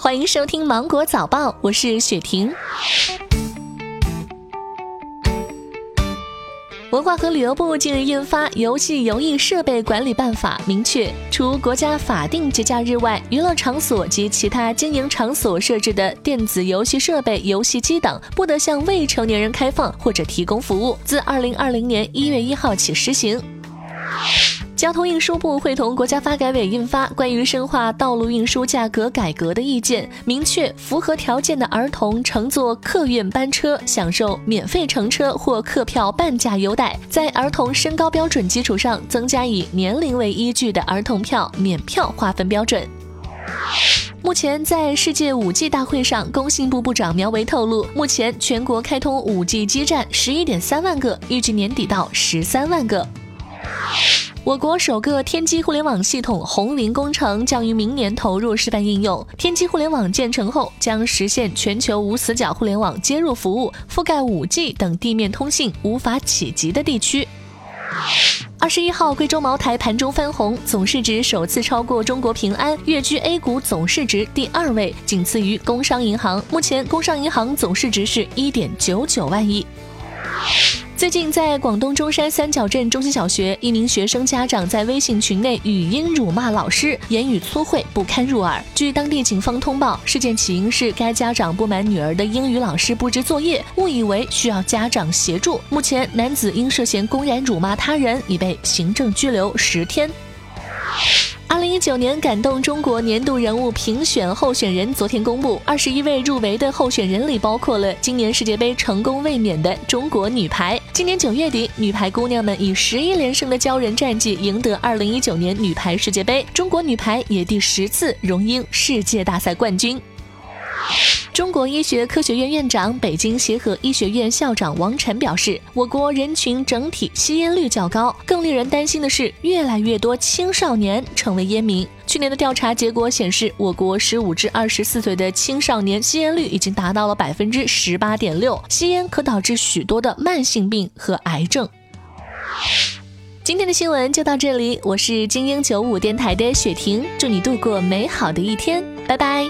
欢迎收听《芒果早报》，我是雪婷。文化和旅游部近日印发《游戏游艺设备管理办法》，明确除国家法定节假日外，娱乐场所及其他经营场所设置的电子游戏设备、游戏机等，不得向未成年人开放或者提供服务。自二零二零年一月一号起施行。交通运输部会同国家发改委印发《关于深化道路运输价格改革的意见》，明确符合条件的儿童乘坐客运班车享受免费乘车或客票半价优待，在儿童身高标准基础上，增加以年龄为依据的儿童票免票划分标准。目前，在世界五 G 大会上，工信部部长苗圩透露，目前全国开通五 G 基站十一点三万个，预计年底到十三万个。我国首个天基互联网系统红云工程将于明年投入示范应用。天基互联网建成后，将实现全球无死角互联网接入服务，覆盖 5G 等地面通信无法企及的地区。二十一号，贵州茅台盘中翻红，总市值首次超过中国平安，跃居 A 股总市值第二位，仅次于工商银行。目前，工商银行总市值是一点九九万亿。最近，在广东中山三角镇中心小学，一名学生家长在微信群内语音辱骂老师，言语粗秽不堪入耳。据当地警方通报，事件起因是该家长不满女儿的英语老师布置作业，误以为需要家长协助。目前，男子因涉嫌公然辱骂他人，已被行政拘留十天。二零一九年感动中国年度人物评选候选人昨天公布，二十一位入围的候选人里包括了今年世界杯成功卫冕的中国女排。今年九月底，女排姑娘们以十一连胜的骄人战绩赢得二零一九年女排世界杯，中国女排也第十次荣膺世界大赛冠军。中国医学科学院院长、北京协和医学院校长王晨表示，我国人群整体吸烟率较高，更令人担心的是，越来越多青少年成为烟民。去年的调查结果显示，我国十五至二十四岁的青少年吸烟率已经达到了百分之十八点六，吸烟可导致许多的慢性病和癌症。今天的新闻就到这里，我是精英九五电台的雪婷，祝你度过美好的一天，拜拜。